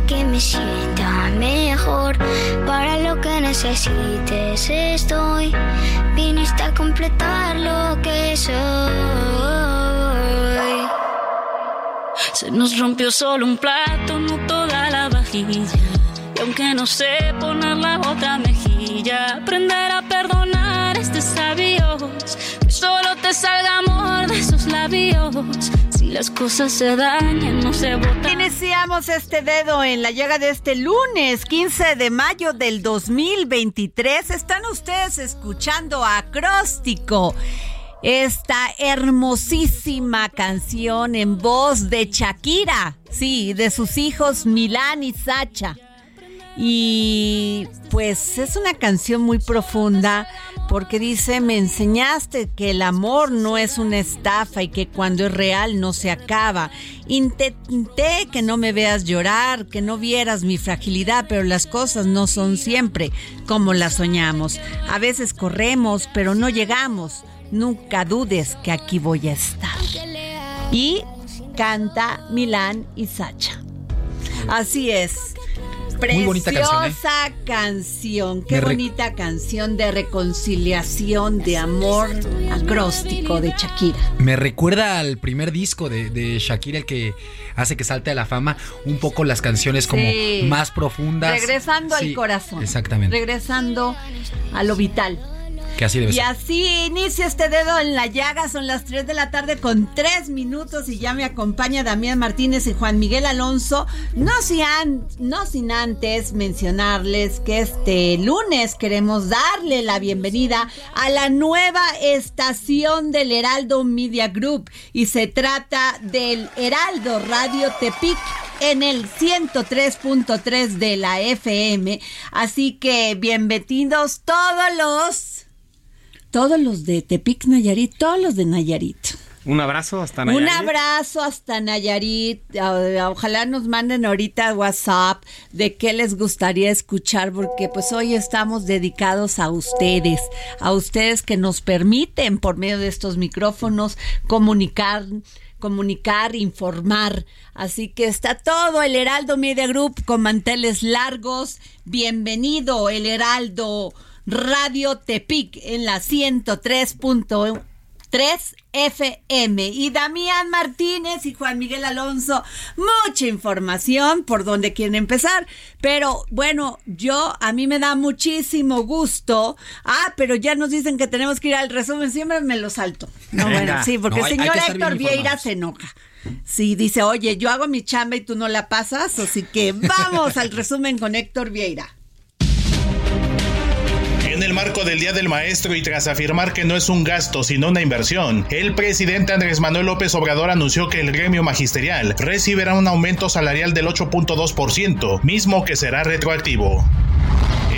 que me sienta mejor. Para lo que necesites estoy, viniste a completar lo que soy. Se nos rompió solo un plato, no toda la vajilla. Y aunque no sé poner la otra mejilla, aprender a perdonar es de sabios. Que solo te salga amor de esos labios. Las cosas se dañan, no se botan. Iniciamos este dedo en la llaga de este lunes 15 de mayo del 2023. Están ustedes escuchando Acróstico. Esta hermosísima canción en voz de Shakira, sí, de sus hijos Milán y Sacha. Y pues es una canción muy profunda porque dice, me enseñaste que el amor no es una estafa y que cuando es real no se acaba. Intenté que no me veas llorar, que no vieras mi fragilidad, pero las cosas no son siempre como las soñamos. A veces corremos, pero no llegamos. Nunca dudes que aquí voy a estar. Y canta Milán y Sacha. Así es. Muy bonita canción, ¿eh? Canción. Qué Me re- bonita canción de reconciliación, de amor acróstico de Shakira. Me recuerda al primer disco de, de Shakira, el que hace que salte a la fama, un poco las canciones como Sí. más profundas. Regresando Sí, al corazón. Exactamente. Regresando a lo vital. Que así debe Y ser. así inicia este dedo en la llaga. Son las 3 de la tarde con 3 minutos y ya me acompaña Damián Martínez y Juan Miguel Alonso. No, si an- no sin antes mencionarles que este lunes queremos darle la bienvenida a la nueva estación del Heraldo Media Group y se trata del Heraldo Radio Tepic en el 103.3 de la FM. Así que bienvenidos todos los todos los de Tepic Nayarit, todos los de Nayarit. Un abrazo hasta Un Nayarit. abrazo hasta Nayarit. Ah, Ojalá nos manden ahorita WhatsApp de qué les gustaría escuchar, porque pues hoy estamos dedicados a ustedes, a ustedes que nos permiten por medio de estos micrófonos comunicar comunicar, informar. Así que está todo el Heraldo Media Group con manteles largos. Bienvenido, el Heraldo Radio Tepic en la 103.1 3 FM. Y Damián Martínez y Juan Miguel Alonso, mucha información por donde quieren empezar. Pero bueno, yo, a mí me da muchísimo gusto. Ah, pero ya nos dicen que tenemos que ir al resumen, siempre me lo salto. No, bueno, sí, porque el señor Héctor Vieira se enoja. Sí, dice, oye, yo hago mi chamba y tú no la pasas, así que vamos al resumen con Héctor Vieira. El marco del Día del Maestro y tras afirmar que no es un gasto sino una inversión, el presidente Andrés Manuel López Obrador anunció que el gremio magisterial recibirá un aumento salarial del 8.2%, mismo que será retroactivo.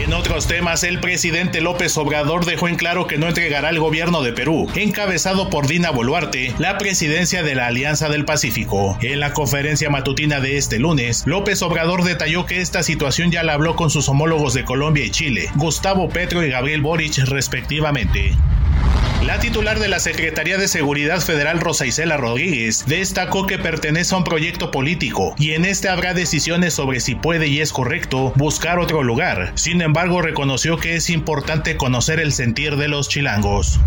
En otros temas, el presidente López Obrador dejó en claro que no entregará al gobierno de Perú, encabezado por Dina Boluarte, la presidencia de la Alianza del Pacífico. En la conferencia matutina de este lunes, López Obrador detalló que esta situación ya la habló con sus homólogos de Colombia y Chile, Gustavo Petro y Gabriel Boric respectivamente. La titular de la Secretaría de Seguridad Federal Rosa Isela Rodríguez destacó que pertenece a un proyecto político y en este habrá decisiones sobre si puede y es correcto buscar otro lugar. Sin embargo, reconoció que es importante conocer el sentir de los chilangos.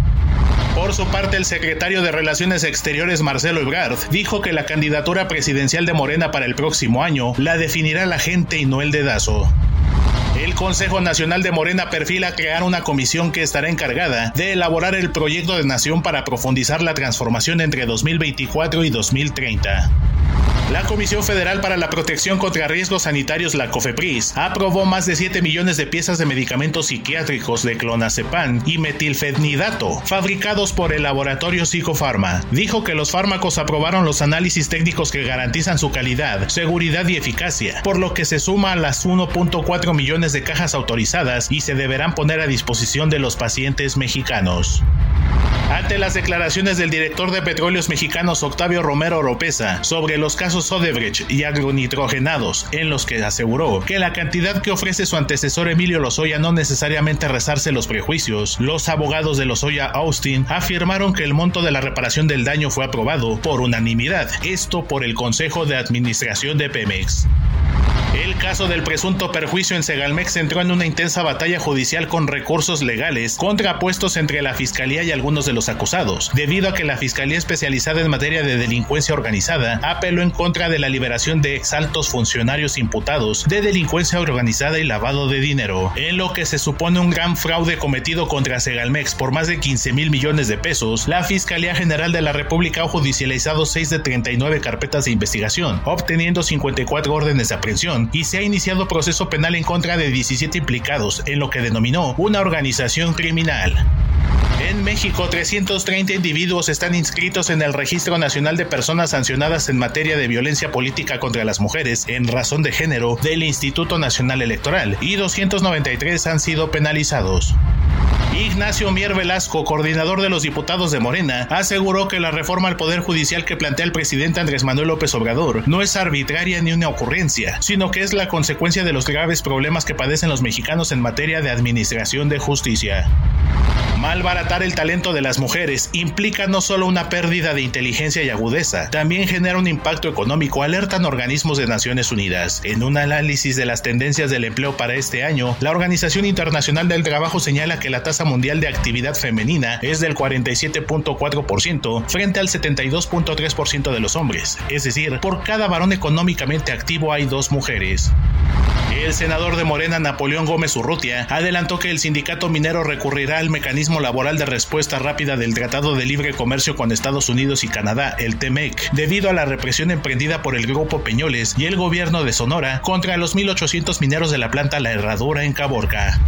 Por su parte, el secretario de Relaciones Exteriores Marcelo Ebrard dijo que la candidatura presidencial de Morena para el próximo año la definirá la gente y no el dedazo. El Consejo Nacional de Morena perfila crear una comisión que estará encargada de elaborar el proyecto de nación para profundizar la transformación entre 2024 y 2030. La Comisión Federal para la Protección contra Riesgos Sanitarios, la COFEPRIS, aprobó más de 7 millones de piezas de medicamentos psiquiátricos de clonazepam y metilfenidato, fabricados por el laboratorio Psicofarma. Dijo que los fármacos aprobaron los análisis técnicos que garantizan su calidad, seguridad y eficacia, por lo que se suma a las 1.4 millones de cajas autorizadas y se deberán poner a disposición de los pacientes mexicanos. Ante las declaraciones del director de Petróleos Mexicanos Octavio Romero Oropesa sobre los casos Odebrecht y agronitrogenados, en los que aseguró que la cantidad que ofrece su antecesor Emilio Lozoya no necesariamente rezarse los prejuicios, los abogados de Lozoya Austin afirmaron que el monto de la reparación del daño fue aprobado por unanimidad, esto por el Consejo de Administración de Pemex. El caso del presunto perjuicio en Segalmex entró en una intensa batalla judicial con recursos legales contrapuestos entre la Fiscalía y algunos de los acusados, debido a que la Fiscalía especializada en materia de delincuencia organizada apeló en contra de la liberación de exaltos funcionarios imputados de delincuencia organizada y lavado de dinero, en lo que se supone un gran fraude cometido contra Segalmex por más de 15 mil millones de pesos. La Fiscalía General de la República ha judicializado 6 de 39 carpetas de investigación, obteniendo 54 órdenes de aprehensión y se ha iniciado proceso penal en contra de 17 implicados en lo que denominó una organización criminal. En México, 330 individuos están inscritos en el Registro Nacional de Personas Sancionadas en materia de violencia política contra las mujeres en razón de género del Instituto Nacional Electoral y 293 han sido penalizados. Ignacio Mier Velasco, coordinador de los diputados de Morena, aseguró que la reforma al Poder Judicial que plantea el presidente Andrés Manuel López Obrador no es arbitraria ni una ocurrencia, sino que es la consecuencia de los graves problemas que padecen los mexicanos en materia de administración de justicia. Malbaratar el talento de las mujeres implica no solo una pérdida de inteligencia y agudeza, también genera un impacto económico, alertan organismos de Naciones Unidas. En un análisis de las tendencias del empleo para este año, la Organización Internacional del Trabajo señala que la tasa mundial de actividad femenina es del 47.4% frente al 72.3% de los hombres, es decir, por cada varón económicamente activo hay dos mujeres. El senador de Morena, Napoleón Gómez Urrutia, adelantó que el sindicato minero recurrirá al mecanismo laboral de respuesta rápida del Tratado de Libre Comercio con Estados Unidos y Canadá, el TEMEC, debido a la represión emprendida por el Grupo Peñoles y el gobierno de Sonora contra los 1.800 mineros de la planta La Herradura en Caborca.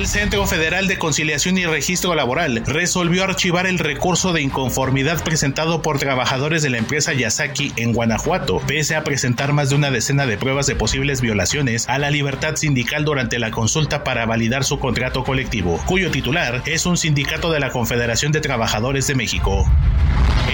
El Centro Federal de Conciliación y Registro Laboral resolvió archivar el recurso de inconformidad presentado por trabajadores de la empresa Yasaki en Guanajuato, pese a presentar más de una decena de pruebas de posibles violaciones a la libertad sindical durante la consulta para validar su contrato colectivo, cuyo titular es un sindicato de la Confederación de Trabajadores de México.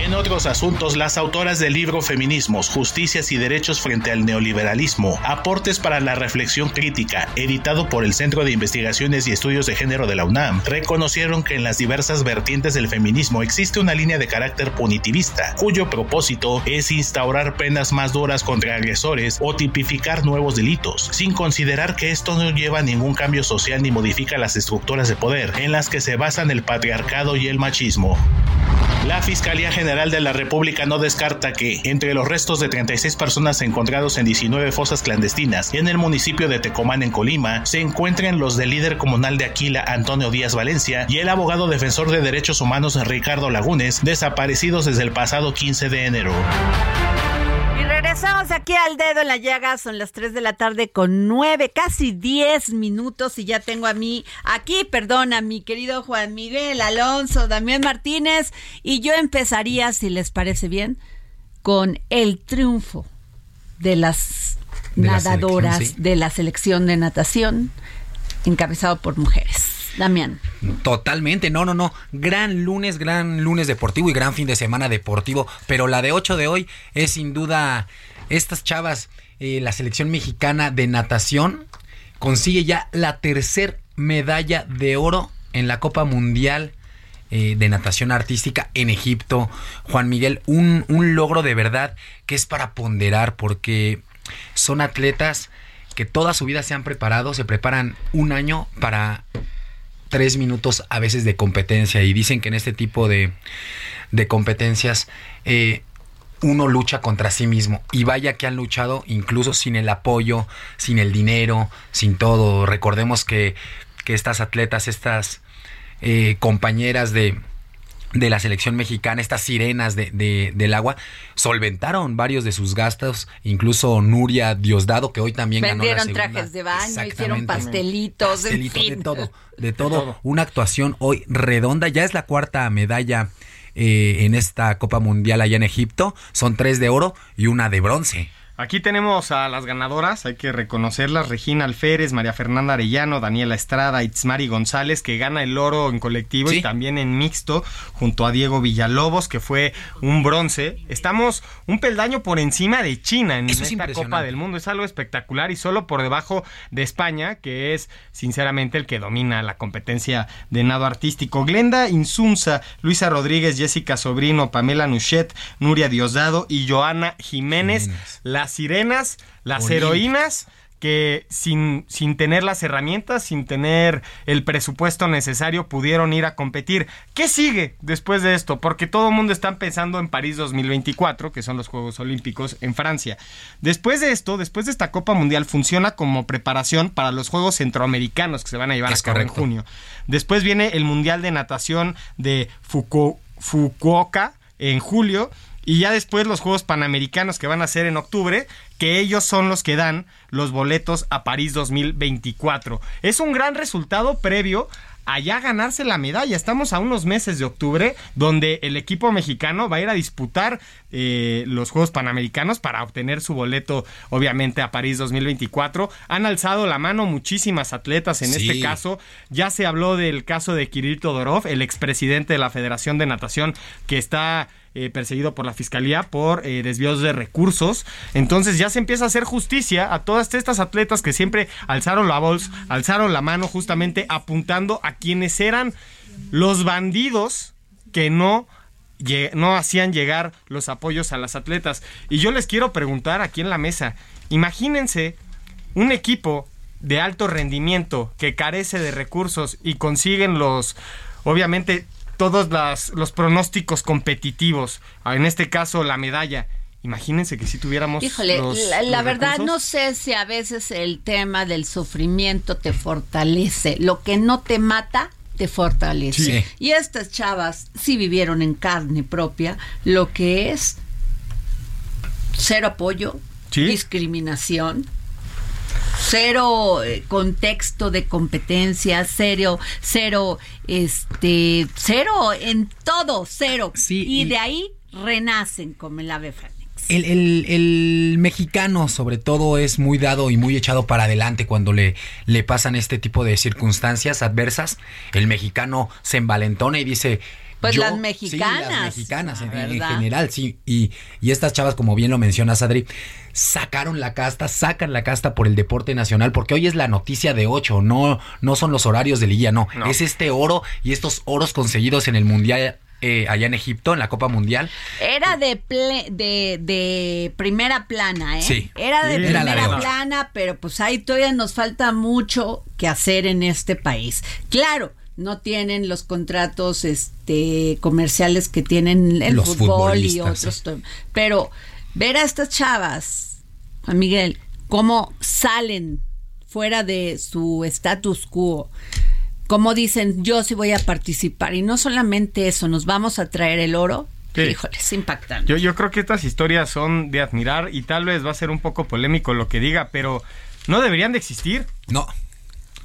En otros asuntos, las autoras del libro Feminismos, Justicias y Derechos frente al Neoliberalismo, Aportes para la Reflexión Crítica, editado por el Centro de Investigaciones y Estudios de Género de la UNAM, reconocieron que en las diversas vertientes del feminismo existe una línea de carácter punitivista, cuyo propósito es instaurar penas más duras contra agresores o tipificar nuevos delitos, sin considerar que esto no lleva a ningún cambio social ni modifica las estructuras de poder en las que se basan el patriarcado y el machismo. La Fiscalía General de la República no descarta que, entre los restos de 36 personas encontrados en 19 fosas clandestinas en el municipio de Tecomán, en Colima, se encuentren los del líder comunal de Aquila, Antonio Díaz Valencia, y el abogado defensor de derechos humanos, Ricardo Lagunes, desaparecidos desde el pasado 15 de enero. Regresamos aquí al dedo en la llaga, son las 3 de la tarde con 9, casi 10 minutos y ya tengo a mí, aquí, perdón, a mi querido Juan Miguel Alonso, Damián Martínez y yo empezaría, si les parece bien, con el triunfo de las De nadadoras sí. de la selección de natación encabezado por mujeres. Damián. Totalmente, no, no, no. Gran lunes, gran lunes deportivo y gran fin de semana deportivo. Pero la de 8 de hoy es sin duda estas chavas, eh, la selección mexicana de natación consigue ya la tercer medalla de oro en la Copa Mundial eh, de natación artística en Egipto. Juan Miguel, un, un logro de verdad que es para ponderar porque son atletas que toda su vida se han preparado, se preparan un año para tres minutos a veces de competencia y dicen que en este tipo de, de competencias eh, uno lucha contra sí mismo y vaya que han luchado incluso sin el apoyo, sin el dinero, sin todo. Recordemos que, que estas atletas, estas eh, compañeras de, de la selección mexicana, estas sirenas de, de- del agua, solventaron varios de sus gastos, incluso Nuria Diosdado, que hoy también ganó la Vendieron segunda. trajes de baño, hicieron pastelitos, en Pastelitos, fin. de todo, de todo. Una actuación hoy redonda, ya es la cuarta medalla eh, en esta Copa Mundial allá en Egipto, son tres de oro y una de bronce. Aquí tenemos a las ganadoras, hay que reconocerlas, Regina Alférez, María Fernanda Arellano, Daniela Estrada, Itzmari González, que gana el oro en colectivo Sí. y también en mixto, junto a Diego Villalobos, que fue un bronce. Estamos un peldaño por encima de China en Eso es esta. Copa del Mundo, es algo espectacular y solo por debajo de España, que es sinceramente el que domina la competencia de nado artístico. Glenda Insunza, Luisa Rodríguez, Jessica Sobrino, Pamela Nuchet, Nuria Diosdado y Joana Jiménez, Jiménez. Las sirenas, las heroínas que sin, sin tener las herramientas, sin tener el presupuesto necesario, pudieron ir a competir. ¿Qué sigue después de esto? Porque todo el mundo está pensando en París 2024, que son los Juegos Olímpicos en Francia. Después de esto, después de esta Copa Mundial, funciona como preparación para los Juegos Centroamericanos que se van a llevar Es a cabo correcto. en junio. Después viene el Mundial de Natación de Fuku- Fukuoka en julio. Y ya después los Juegos Panamericanos que van a ser en octubre, que ellos son los que dan los boletos a París 2024. Es un gran resultado previo a ya ganarse la medalla. Estamos a unos meses de octubre donde el equipo mexicano va a ir a disputar eh, los Juegos Panamericanos para obtener su boleto, obviamente, a París 2024. Han alzado la mano muchísimas atletas en Sí. este caso. Ya se habló del caso de Kirill Todorov, el expresidente de la Federación de Natación, que está eh, perseguido por la fiscalía por eh, desvíos de recursos. Entonces ya se empieza a hacer justicia a todas estas atletas que siempre alzaron la voz, alzaron la mano justamente apuntando a quienes eran los bandidos que no no hacían llegar los apoyos a las atletas. Y yo les quiero preguntar aquí en la mesa, imagínense un equipo de alto rendimiento que carece de recursos y consiguen los, obviamente, todos las- los pronósticos competitivos, en este caso la medalla. Imagínense que si tuviéramos... Híjole, los- la, la los verdad recursos. no sé si a veces el tema del sufrimiento te fortalece. Lo que no te mata, te fortalece. Sí. Y estas chavas sí vivieron en carne propia lo que es cero apoyo, Sí. discriminación, cero eh, contexto de competencia, cero, cero, este, cero en todo, cero. Sí, y, y- de ahí renacen como el ave. El, el- el mexicano, sobre todo, es muy dado y muy echado para adelante cuando le, le pasan este tipo de circunstancias adversas. El mexicano se envalentona y dice. Pues yo- las sí, mexicanas, las mexicanas en, general, sí. Y, y estas chavas, como bien lo mencionas, Adri, sacaron la casta, sacan la casta por el deporte nacional, porque hoy es la noticia de 8, no, no son los horarios de liguilla, no. No. Es este oro y estos oros conseguidos en el Mundial. eh, allá en Egipto, en la Copa Mundial. Era de, ple- de, de primera plana, ¿eh? Sí. Era de. Era primera de plana, pero pues ahí todavía nos falta mucho que hacer en este país. Claro, no tienen los contratos este comerciales que tienen el Los fútbol y otros. Pero ver a estas chavas, Juan Miguel, cómo salen fuera de su status quo, cómo dicen yo sí voy a participar y no solamente eso, nos vamos a traer el oro. Sí. Híjole, es impactante. Yo, yo creo que estas historias son de admirar y tal vez va a ser un poco polémico lo que diga, pero no deberían de existir. No.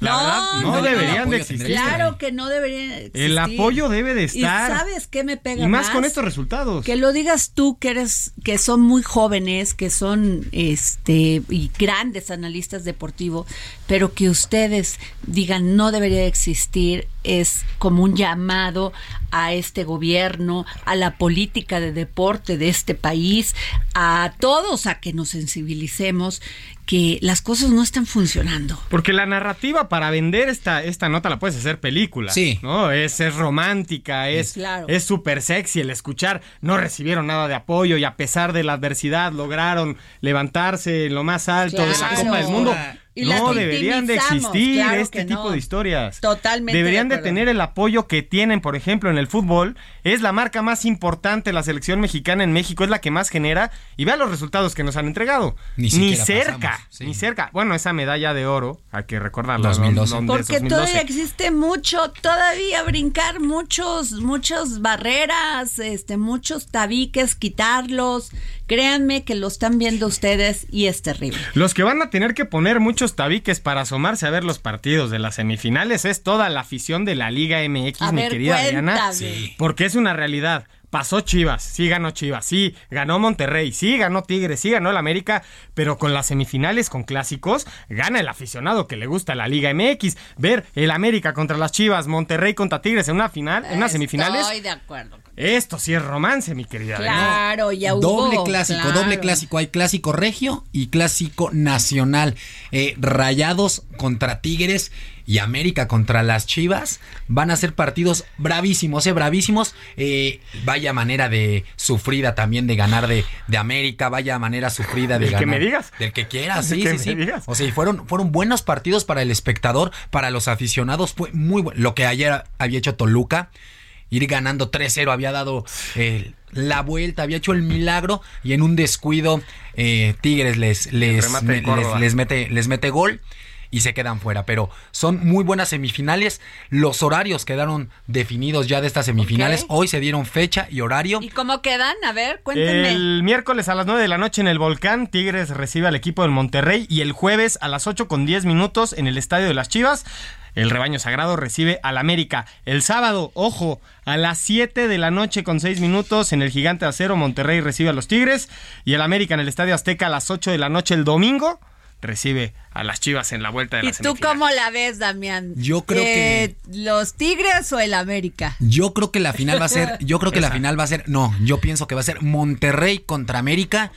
La No, verdad, no, deberían de existir. Claro que no debería existir. El apoyo debe de estar. ¿Y sabes qué me pega Y más con estos resultados. Que lo digas tú que eres que son muy jóvenes, que son este y grandes analistas deportivos, pero que ustedes digan no debería existir es como un llamado a este gobierno, a la política de deporte de este país, a todos a que nos sensibilicemos que las cosas no están funcionando. Porque la narrativa para vender esta, esta nota la puedes hacer película. Sí. ¿no? Es, es romántica, es Claro. es súper sexy el escuchar. No recibieron nada de apoyo y a pesar de la adversidad lograron levantarse en lo más alto de la. Copa del Mundo. Y no deberían de existir claro este tipo no. de historias. Totalmente Deberían de tener el apoyo que tienen, por ejemplo, en el fútbol. Es la marca más importante la selección mexicana en México, es la que más genera. Y vean los resultados que nos han entregado. Ni siquiera cerca, pasamos, sí. ni cerca. Bueno, esa medalla de oro, hay que recordarla. 2012. ¿no? De Porque 2012. todavía existe mucho, todavía brincar muchos, muchas barreras, este, muchos tabiques, quitarlos. Créanme que lo están viendo ustedes y es terrible. Los que van a tener que poner muchos tabiques para asomarse a ver los partidos de las semifinales es toda la afición de la Liga MX, A mi ver, querida. Sí. Porque es una realidad. Pasó Chivas, sí ganó Chivas, sí ganó Monterrey, sí ganó Tigres, sí ganó el América, pero con las semifinales, con clásicos, gana el aficionado que le gusta la Liga MX. Ver el América contra las Chivas, Monterrey contra Tigres en una final, en unas semifinales, Estoy de acuerdo. Esto sí es romance, mi querida. Claro, ya hubo. Doble clásico, claro. doble clásico. Hay clásico regio y clásico nacional. Eh, rayados contra Tigres y América contra las Chivas. Van a ser partidos bravísimos, eh, bravísimos. Eh, vaya manera de sufrida también de ganar de, de América. Vaya manera sufrida de Del que ganar. me digas. Del que quieras, Del sí, que sí, me sí. digas. O sea, y fueron, fueron buenos partidos para el espectador, para los aficionados. Fue muy bueno. Lo que ayer había hecho Toluca ir ganando 3-0, había dado eh, la vuelta, había hecho el milagro y en un descuido eh, Tigres les, les, me- les, les mete, les mete gol y se quedan fuera. Pero son muy buenas semifinales. Los horarios quedaron definidos ya de estas semifinales. Hoy se dieron fecha y horario. ¿Y cómo quedan? A ver, cuéntenme. El miércoles a las 9 de la noche en el Volcán, Tigres recibe al equipo del Monterrey y el jueves a las 8 con 10 minutos en el Estadio de las Chivas. El rebaño sagrado recibe al América. El sábado, ojo, a las 7 de la noche con 6 minutos en el Gigante de Acero, Monterrey recibe a los Tigres. Y el América en el Estadio Azteca a las 8 de la noche el domingo recibe a las Chivas en la vuelta de ¿Y la tú semifinal. cómo la ves, Damián? Yo creo Eh, ¿Los Tigres o el América? Yo creo que la final va a ser, yo creo que la final va a ser, no, yo pienso que va a ser Monterrey contra América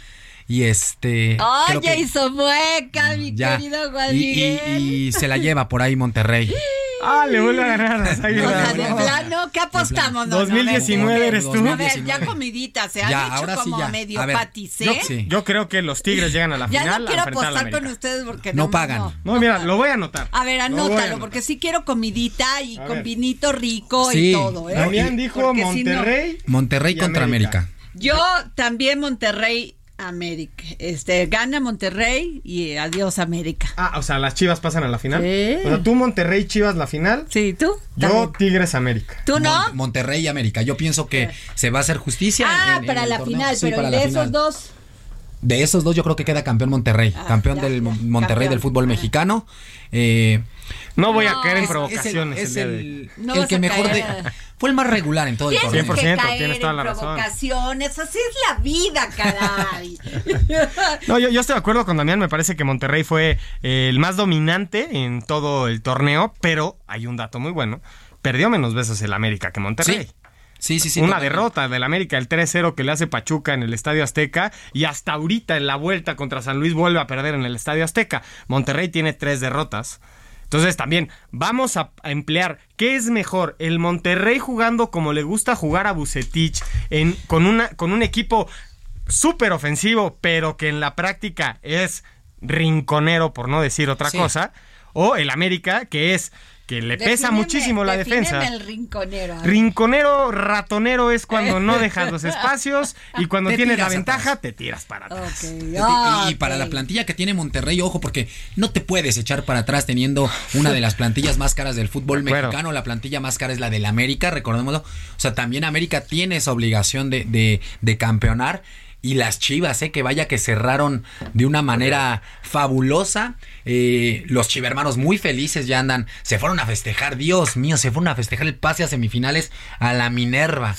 y este. Oye, hizo mueca, mi ya. querido Juan y, Miguel. y- y se la lleva por ahí Monterrey. Ah, le vuelve a ganar O sea, de No. plano, ¿qué apostamos? No, no, a ver, 2019 eres tú. A ver, 2019. ya comidita, se han Ya, hecho ahora sí, como ya. medio A ver, paticé. Yo, Sí. yo creo que los Tigres llegan a la Ya final no quiero apostar con ustedes porque No no, pagan. No, mira, lo voy a anotar. A ver, anótalo, anotar. porque sí quiero comidita y A con ver. vinito rico Sí. y todo, ¿eh? Damián dijo Porque no- Monterrey. Monterrey contra América. Yo también Monterrey, América. Este, gana Monterrey y adiós América. Ah, o sea, las Chivas pasan a la final. Sí. O sea, tú Monterrey, Chivas la final. Sí, ¿tú? Yo También. Tigres, América. ¿Tú no? Mon- Monterrey y América. Yo pienso que se va a hacer justicia. ah, en- en para el la torneo. final, Sí, pero para ¿y la de final. esos dos. De esos dos, yo creo que queda campeón Monterrey. Ah, campeón ya, del ya, Monterrey campeón. del fútbol Ah. mexicano. Eh, No voy No, a caer en es- provocaciones es el, el. No el vas que mejor de, fue el más regular en todo el torneo. 100%, que caer tienes toda en la razón. provocaciones, así es la vida, caray. No, yo, yo estoy de acuerdo con Damián. Me parece que Monterrey fue eh, el más dominante en todo el torneo. Pero hay un dato muy bueno. Perdió menos veces el América que Monterrey. Sí. Sí, sí, sí. Una totalmente. derrota del América, el 3-0 que le hace Pachuca en el Estadio Azteca y hasta ahorita en la vuelta contra San Luis vuelve a perder en el Estadio Azteca. Monterrey tiene tres derrotas. Entonces también vamos a, a emplear qué es mejor, el Monterrey jugando como le gusta jugar a Bucetich en, con, una, con un equipo súper ofensivo, pero que en la práctica es rinconero, por no decir otra Sí. cosa, o el América, que es que le pesa muchísimo la defensa. el rinconero. Rinconero, ratonero es cuando no dejas los espacios y cuando tienes la ventaja te tiras para atrás. y, para la plantilla que tiene Monterrey, ojo, porque no te puedes echar para atrás teniendo una de las plantillas más caras del fútbol mexicano. La plantilla más cara es la del América, recordémoslo. O sea, también América tiene esa obligación de, de, de campeonar y las Chivas, ¿eh? que vaya que cerraron de una manera fabulosa. Eh, los chivermanos muy felices ya andan, se fueron a festejar, Dios mío, se fueron a festejar el pase a semifinales a la Minerva.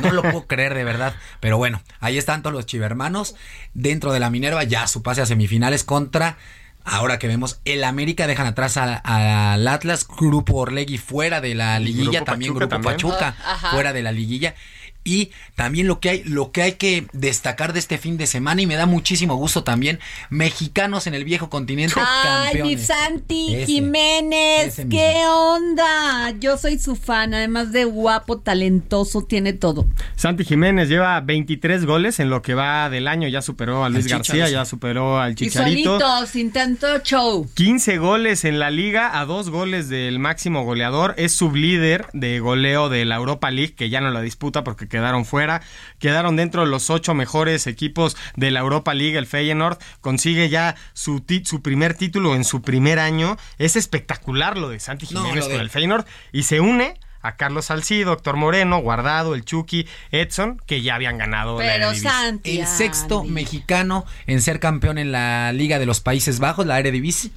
No lo puedo creer de verdad, pero bueno, ahí están todos los chivermanos dentro de la Minerva, ya su pase a semifinales contra Ahora que vemos el América dejan atrás al Atlas, Grupo Orlegui fuera de la liguilla, también Grupo Pachuca fuera de la liguilla. Y también lo que hay, lo que hay que destacar de este fin de semana, y me da muchísimo gusto también, mexicanos en el viejo continente. Ay, mi Santi Jiménez, ¿qué onda? Yo soy su fan, además de guapo, talentoso, tiene todo. Santi Jiménez lleva 23 goles en lo que va del año, ya superó a Luis García, ya superó al Chicharito. Y solito, sin tanto show. 15 goles en la liga, a dos goles del máximo goleador, es sublíder de goleo de la Europa League, que ya no la disputa porque quedaron fuera, quedaron dentro de los ocho mejores equipos de la Europa League, el Feyenoord consigue ya su, su primer título en su primer año, es espectacular lo de Santi Jiménez con el Feyenoord. Y se une a Carlos Salcido, Doctor Moreno, Guardado, el Chucky, Edson, que ya habían ganado Pero Santi, el sexto mexicano en ser campeón en la Liga de los Países Bajos, la Eredivisie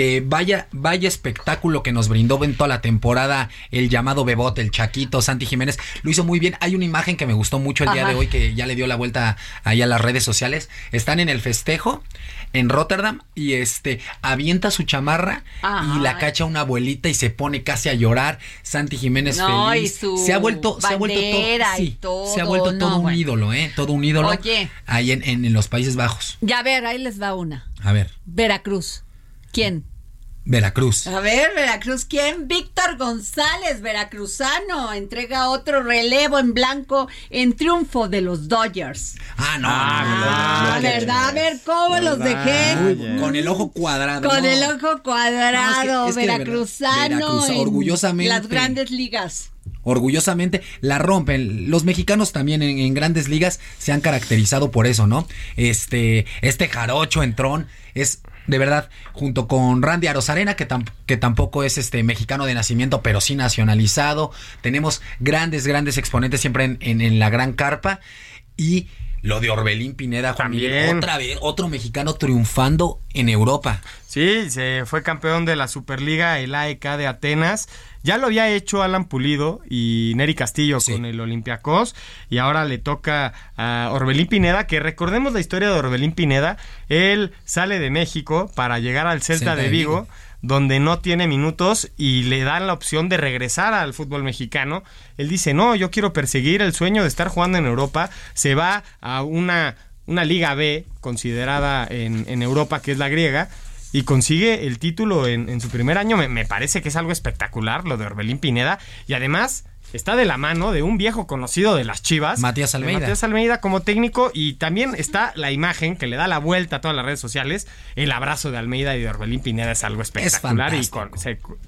que vaya, vaya espectáculo que nos brindó en toda la temporada el llamado Bebote, el Chaquito, Santi Jiménez, lo hizo muy bien. Hay una imagen que me gustó mucho el día de hoy que ya le dio la vuelta ahí a las redes sociales. Están en el festejo en Rotterdam y este avienta su chamarra y la cacha una abuelita y se pone casi a llorar. Santi Jiménez feliz. se ha vuelto, se ha vuelto todo, se ha vuelto todo un ídolo, eh, todo un ídolo. Oye. Ahí en, en los Países Bajos. Ya a ver, ahí les va una. A ver. Veracruz. ¿Quién? Veracruz. A ver, Veracruz, ¿quién? Víctor González, veracruzano, entrega otro relevo en blanco en triunfo de los Dodgers. Ah, no. Ah, ¿verdad? A ver, ¿cómo los dejé? con el ojo cuadrado. Con el ojo cuadrado, veracruzano. orgullosamente. Las grandes ligas orgullosamente la rompen. Los mexicanos también en, grandes ligas se han caracterizado por eso, ¿no? Este, este jarocho entrón es de verdad, junto con Randy Arozarena, que, que tampoco es este mexicano de nacimiento, pero sí nacionalizado. Tenemos grandes, grandes exponentes siempre en, en, la gran carpa. Y lo de Orbelín Pineda, Juan Miguel, otra vez, otro mexicano triunfando en Europa. Sí, se fue campeón de la Superliga, el AEK de Atenas. Ya lo había hecho Alan Pulido y Neri Castillo con el Olympiacos y ahora le toca a Orbelín Pineda, que recordemos la historia de Orbelín Pineda, él sale de México para llegar al Celta, de, Vigo, donde no tiene minutos y le dan la opción de regresar al fútbol mexicano. Él dice, no, yo quiero perseguir el sueño de estar jugando en Europa, se va a una, una Liga B considerada en, en Europa, que es la griega, y consigue el título en, su primer año. Me, parece que es algo espectacular lo de Orbelín Pineda. Y además está de la mano de un viejo conocido de las Chivas. Matías Almeida. Matías Almeida como técnico. Y también está la imagen que le da la vuelta a todas las redes sociales. El abrazo de Almeida y de Orbelín Pineda es algo espectacular. y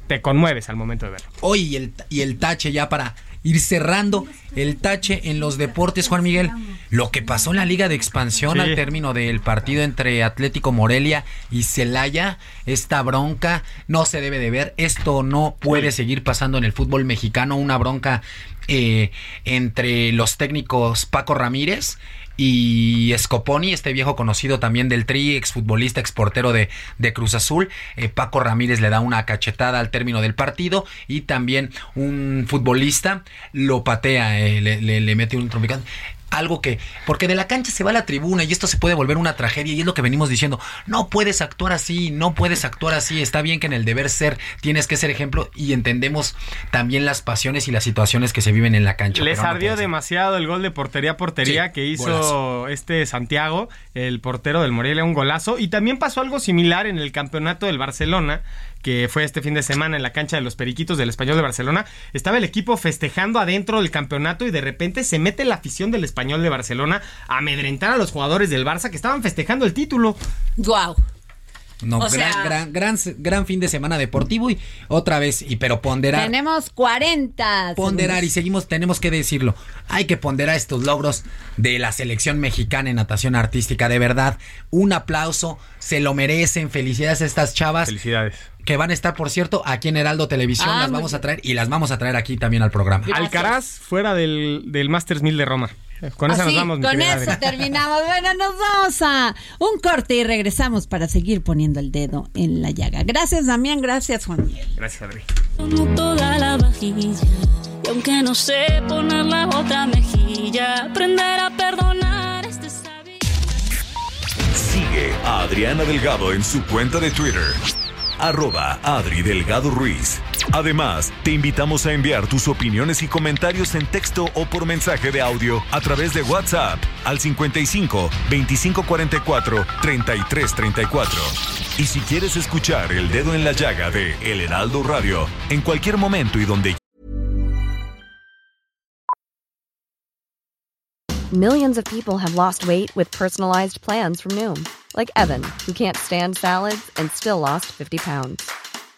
te conmueves al momento de verlo. Hoy el, y el tache ya para ir cerrando el tache en los deportes, Juan Miguel. Lo que pasó en la Liga de Expansión al término del partido entre Atlético Morelia y Celaya, esta bronca no se debe de ver. Esto no puede seguir pasando en el fútbol mexicano. Una bronca eh, entre los técnicos Paco Ramírez y Scoponi, este viejo conocido también del Tri, exfutbolista, exportero de, de Cruz Azul. Eh, Paco Ramírez le da una cachetada al término del partido y también un futbolista lo patea, eh, le, le, mete un trompicante algo que, porque de la cancha se va a la tribuna y esto se puede volver una tragedia y es lo que venimos diciendo, no puedes actuar así, no puedes actuar así, está bien que en el deber ser tienes que ser ejemplo y entendemos también las pasiones y las situaciones que se viven en la cancha. Les ardió demasiado el gol de portería portería que hizo este Santiago, el portero del Morelia, un golazo. Y también pasó algo similar en el campeonato del Barcelona que fue este fin de semana en la cancha de los Periquitos del Español de Barcelona, estaba el equipo festejando adentro del campeonato y de repente se mete la afición del Español de Barcelona a amedrentar a los jugadores del Barça que estaban festejando el título. Wow. No, O gran, sea- gran, gran, gran fin de semana deportivo y otra vez, y pero ponderar. Tenemos 40. Ponderar y seguimos, tenemos que decirlo. Hay que ponderar estos logros de la selección mexicana en natación artística. De verdad, un aplauso, se lo merecen. Felicidades a estas chavas. Felicidades. Que van a estar, por cierto, aquí en Heraldo Televisión. Ah, las vamos a traer y las vamos a traer aquí también al programa. Gracias. Alcaraz fuera del, del Masters 1000 de Roma. Con esa Así, nos vamos, mi con eso terminamos. Bueno, nos vamos a un corte y regresamos para seguir poniendo el dedo en la llaga. Gracias, Damián. Gracias, Juan Miguel. Gracias, Adri. Como toda la vajilla. Y aunque no sé poner la otra mejilla, aprender a perdonar este sabio. Sigue a Adriana Delgado en su cuenta de Twitter. Arroba Adri Delgado Ruiz. Además, te invitamos a enviar tus opiniones y comentarios en texto o por mensaje de audio a través de WhatsApp al 55 2544 3334. Y si quieres escuchar El Dedo en la Llaga de El Heraldo Radio en cualquier momento y donde Millions of people have lost weight with personalized plans from Noom, like Evan, who can't stand salads and still lost 50 pounds.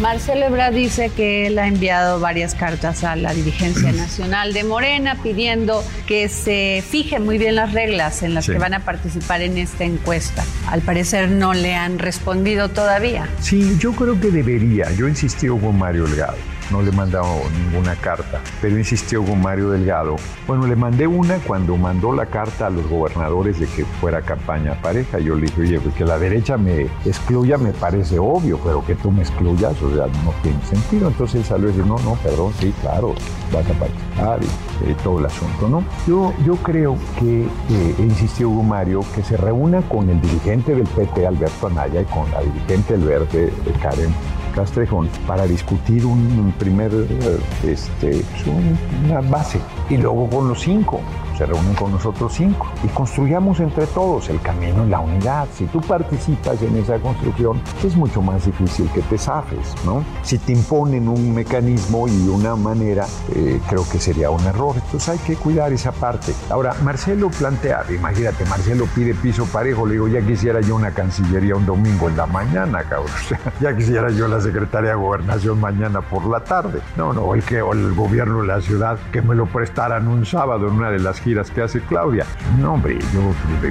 Marcelo Ebrard dice que él ha enviado varias cartas a la dirigencia nacional de Morena pidiendo que se fijen muy bien las reglas en las Sí. que van a participar en esta encuesta. Al parecer no le han respondido todavía. Sí, yo creo que debería. Yo insistí con Mario Delgado. No le he mandado ninguna carta, pero insistió con Mario Delgado. Bueno, le mandé una cuando mandó la carta a los gobernadores de que fuera campaña pareja. Yo le dije, oye, pues que la derecha me excluya me parece obvio, pero que tú me excluyas, o sea, no tiene sentido. Entonces él salió a decir, no, no, perdón, sí, claro, vas a participar y todo el asunto, ¿no? Yo, yo creo que eh, insistió Hugo Mario que se reúna con el dirigente del PT, Alberto Anaya, y con la dirigente del Verde, eh, Karen Castrejón, para discutir un, primer, eh, este, pues, un- una base. Y luego con los cinco, se reúnen con nosotros cinco y construyamos entre todos el camino y la unidad. Si tú participas en esa construcción, es mucho más difícil que te zafes, ¿no? Si te imponen un mecanismo y una manera, eh, creo que sería un error. Entonces hay que cuidar esa parte. Ahora, Marcelo plantea, imagínate, Marcelo pide piso parejo, le digo, ya quisiera yo una cancillería un domingo en la mañana, cabrón. Ya quisiera yo la secretaria de gobernación mañana por la tarde. No, no, el que el gobierno de la ciudad que me lo prestaran un sábado en una de las giras que hace Claudia. No, hombre, yo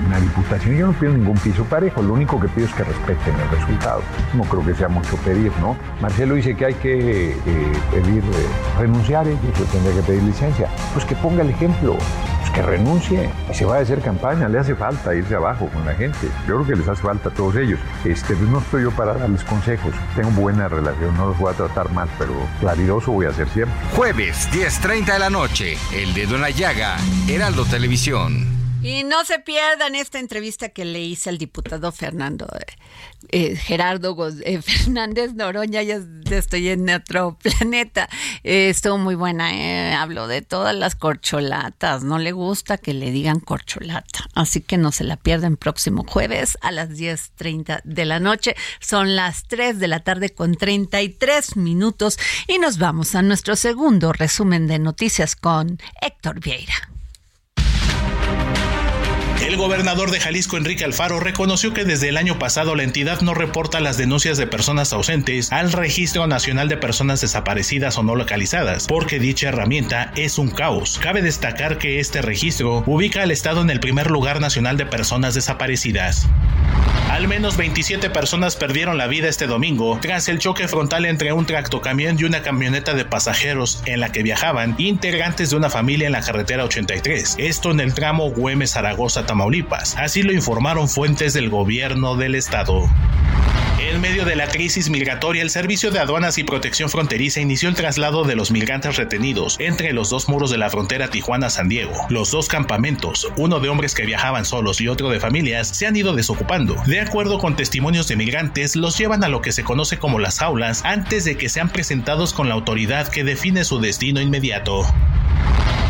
una diputación, yo no pido ningún piso parejo, lo único que pido es que respeten el resultado. No creo que sea mucho pedir, ¿no? Marcelo dice que hay que eh, pedir, eh, renunciar, y yo tendría que pedir licencia. Pues que ponga el ejemplo, pues que renuncie se vaya a hacer campaña, le hace falta irse abajo con la gente. Yo creo que les hace falta a todos ellos. Este, pues no estoy yo para darles consejos, tengo buena relación, no los voy a tratar mal, pero claridoso voy a ser siempre. Jueves, 10.30 de la noche. El dedo en la llaga. Heraldo Televisión. Y no se pierdan esta entrevista que le hice al diputado Fernando eh, eh, Gerardo eh, Fernández Noroña, ya estoy en otro planeta. estuvo muy buena, habló de todas las corcholatas, no le gusta que le digan corcholata, así que no se la pierdan próximo jueves a las 10.30 de la noche. Son las 3 de la tarde con 33 minutos y nos vamos a nuestro segundo resumen de noticias con Héctor Vieira. El gobernador de Jalisco, Enrique Alfaro, reconoció que desde el año pasado la entidad no reporta las denuncias de personas ausentes al Registro Nacional de Personas Desaparecidas o no localizadas, porque dicha herramienta es un caos. Cabe destacar que este registro ubica al Estado en el primer lugar nacional de personas desaparecidas. Al menos 27 personas perdieron la vida este domingo tras el choque frontal entre un tractocamión y una camioneta de pasajeros en la que viajaban integrantes de una familia en la carretera 83. Esto en el tramo Güemes-Zaragoza-Tamaulipas Así lo informaron fuentes del gobierno del estado. En medio de la crisis migratoria, el Servicio de Aduanas y Protección Fronteriza inició el traslado de los migrantes retenidos entre los dos muros de la frontera Tijuana-San Diego. Los dos campamentos, uno de hombres que viajaban solos y otro de familias, se han ido desocupando. De acuerdo con testimonios de migrantes, los llevan a lo que se conoce como las aulas antes de que sean presentados con la autoridad que define su destino inmediato.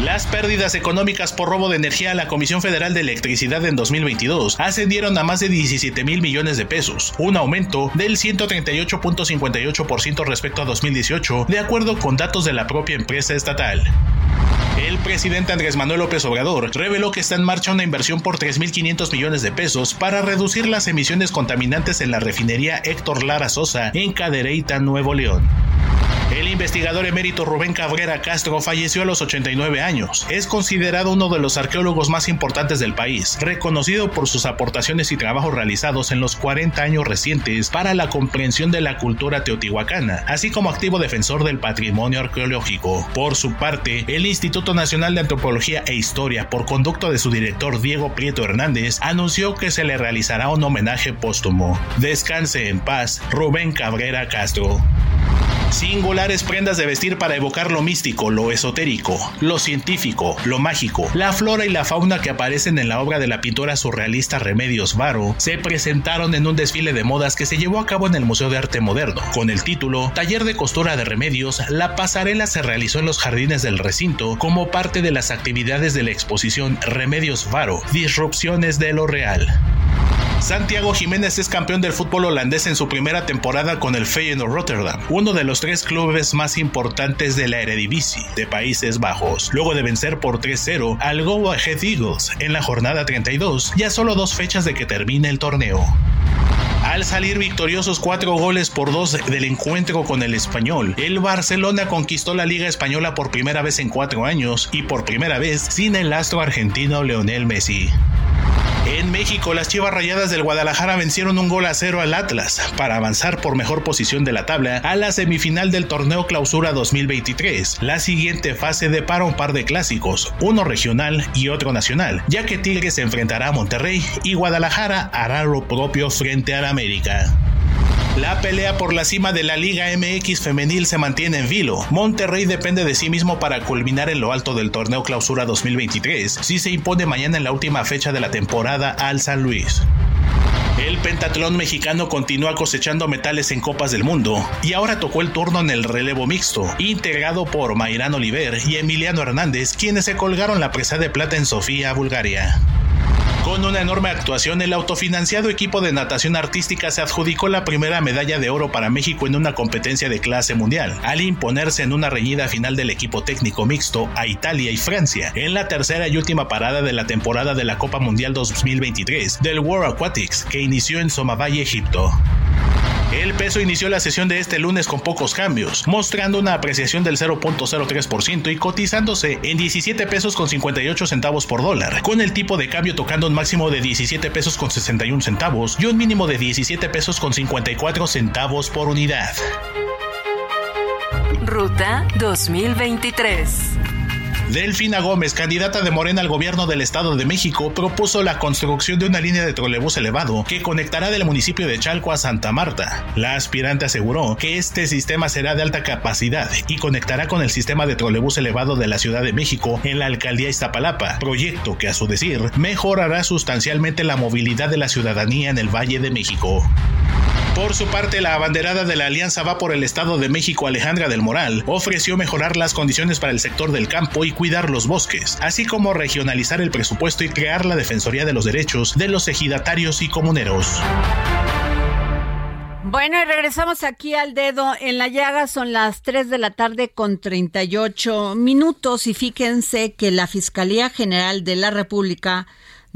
Las pérdidas económicas por robo de energía a la Comisión Federal de Electricidad en 2022 ascendieron a más de 17 mil millones de pesos, un aumento del 138.58% respecto a 2018, de acuerdo con datos de la propia empresa estatal. El presidente Andrés Manuel López Obrador reveló que está en marcha una inversión por 3.500 millones de pesos para reducir las emisiones contaminantes en la refinería Héctor Lara Sosa en Cadereyta, Nuevo León. El investigador emérito Rubén Cabrera Castro falleció a los 89 años. Es considerado uno de los arqueólogos más importantes del país, reconocido por sus aportaciones y trabajos realizados en los 40 años recientes para la comprensión de la cultura teotihuacana, así como activo defensor del patrimonio arqueológico. Por su parte, el Instituto Nacional de Antropología e Historia, por conducto de su director Diego Prieto Hernández, anunció que se le realizará un homenaje póstumo. Descanse en paz, Rubén Cabrera Castro. Singulares prendas de vestir para evocar lo místico, lo esotérico, lo científico, lo mágico, la flora y la fauna que aparecen en la obra de la pintora surrealista Remedios Varo se presentaron en un desfile de modas que se llevó a cabo en el Museo de Arte Moderno. Con el título Taller de Costura de Remedios, la pasarela se realizó en los jardines del recinto como parte de las actividades de la exposición Remedios Varo, Disrupciones de lo Real. Santiago Jiménez es campeón del fútbol holandés en su primera temporada con el Feyenoord Rotterdam, uno de los tres clubes más importantes de la Eredivisie de Países Bajos, luego de vencer por 3-0 al Go Ahead Eagles en la jornada 32, ya solo dos fechas de que termine el torneo. Al salir victoriosos cuatro goles por dos del encuentro con el español, el Barcelona conquistó la Liga Española por primera vez en cuatro años y por primera vez sin el astro argentino Leonel Messi. En México, las Chivas Rayadas del Guadalajara vencieron un gol a cero al Atlas para avanzar por mejor posición de la tabla a la semifinal del torneo Clausura 2023. La siguiente fase depara un par de clásicos, uno regional y otro nacional, ya que Tigres se enfrentará a Monterrey y Guadalajara hará lo propio frente al América. La pelea por la cima de la Liga MX femenil se mantiene en vilo. Monterrey depende de sí mismo para culminar en lo alto del torneo Clausura 2023, si se impone mañana en la última fecha de la temporada al San Luis. El pentatlón mexicano continúa cosechando metales en Copas del Mundo y ahora tocó el turno en el relevo mixto, integrado por Mayrán Oliver y Emiliano Hernández, quienes se colgaron la presa de plata en Sofía, Bulgaria. Con una enorme actuación, el autofinanciado equipo de natación artística se adjudicó la primera medalla de oro para México en una competencia de clase mundial, al imponerse en una reñida final del equipo técnico mixto a Italia y Francia, en la tercera y última parada de la temporada de la Copa Mundial 2023 del World Aquatics, que inició en Somavalle, Egipto. El peso inició la sesión de este lunes con pocos cambios, mostrando una apreciación del 0.03% y cotizándose en 17 pesos con 58 centavos por dólar, con el tipo de cambio tocando un máximo de 17 pesos con 61 centavos y un mínimo de 17 pesos con 54 centavos por unidad. Ruta 2023 Delfina Gómez, candidata de Morena al gobierno del Estado de México, propuso la construcción de una línea de trolebús elevado que conectará del municipio de Chalco a Santa Marta. La aspirante aseguró que este sistema será de alta capacidad y conectará con el sistema de trolebús elevado de la Ciudad de México en la alcaldía Iztapalapa, proyecto que a su decir mejorará sustancialmente la movilidad de la ciudadanía en el Valle de México. Por su parte, la abanderada de la Alianza Va por el Estado de México, Alejandra del Moral, ofreció mejorar las condiciones para el sector del campo y cuidar los bosques, así como regionalizar el presupuesto y crear la Defensoría de los Derechos de los ejidatarios y comuneros. Bueno, y regresamos aquí al dedo en la llaga. Son las 3 de la tarde con 38 minutos y fíjense que la Fiscalía General de la República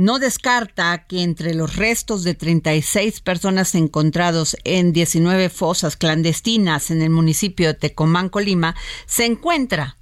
no descarta que entre los restos de 36 personas encontrados en 19 fosas clandestinas en el municipio de Tecomán, Colima, se encuentra